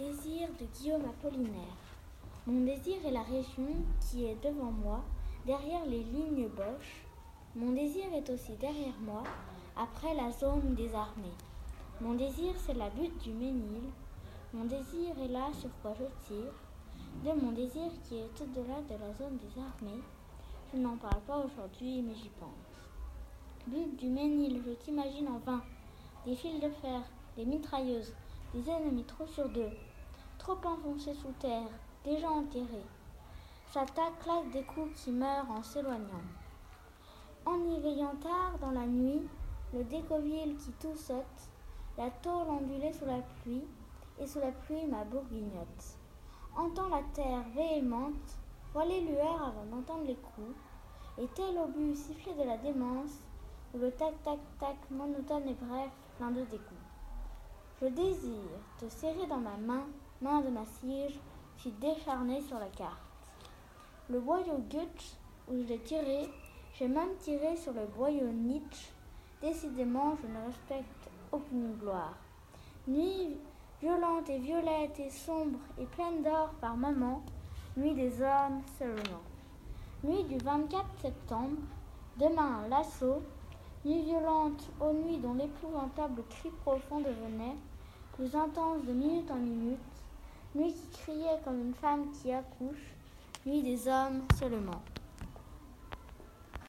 Désir de Guillaume Apollinaire. Mon désir est la région qui est devant moi, derrière les lignes Bosch. Mon désir est aussi derrière moi, après la zone des armées. Mon désir, c'est la butte du Ménil. Mon désir est là sur quoi je tire. De mon désir qui est au-delà de la zone des armées. Je n'en parle pas aujourd'hui, mais j'y pense. Butte du Ménil, je t'imagine en vain. Des fils de fer, des mitrailleuses, des ennemis trop sur deux, trop enfoncés sous terre, déjà enterrés. S'attaque, claque des coups qui meurent en s'éloignant. En y veillant tard dans la nuit, le décoville qui tout la tôle ondulée sous la pluie, et sous la pluie ma bourguignotte. Entend la terre véhémente, voit les lueurs avant d'entendre les coups, et tel obus sifflé de la démence, où le tac-tac-tac monotone et bref, plein de dégoût. Je désire te serrer dans ma main, main de ma cige, si décharnée sur la carte. Le boyau Gutsch, où je tiré, j'ai même tiré sur le boyau Nietzsche. Décidément, je ne respecte aucune gloire. Nuit violente et violette et sombre et pleine d'or par moments, nuit des hommes seulement. Nuit du 24 septembre, demain l'assaut, nuit violente aux nuits dont l'épouvantable cri profond devenait, plus intense de minute en minute, nuit qui criait comme une femme qui accouche, nuit des hommes seulement.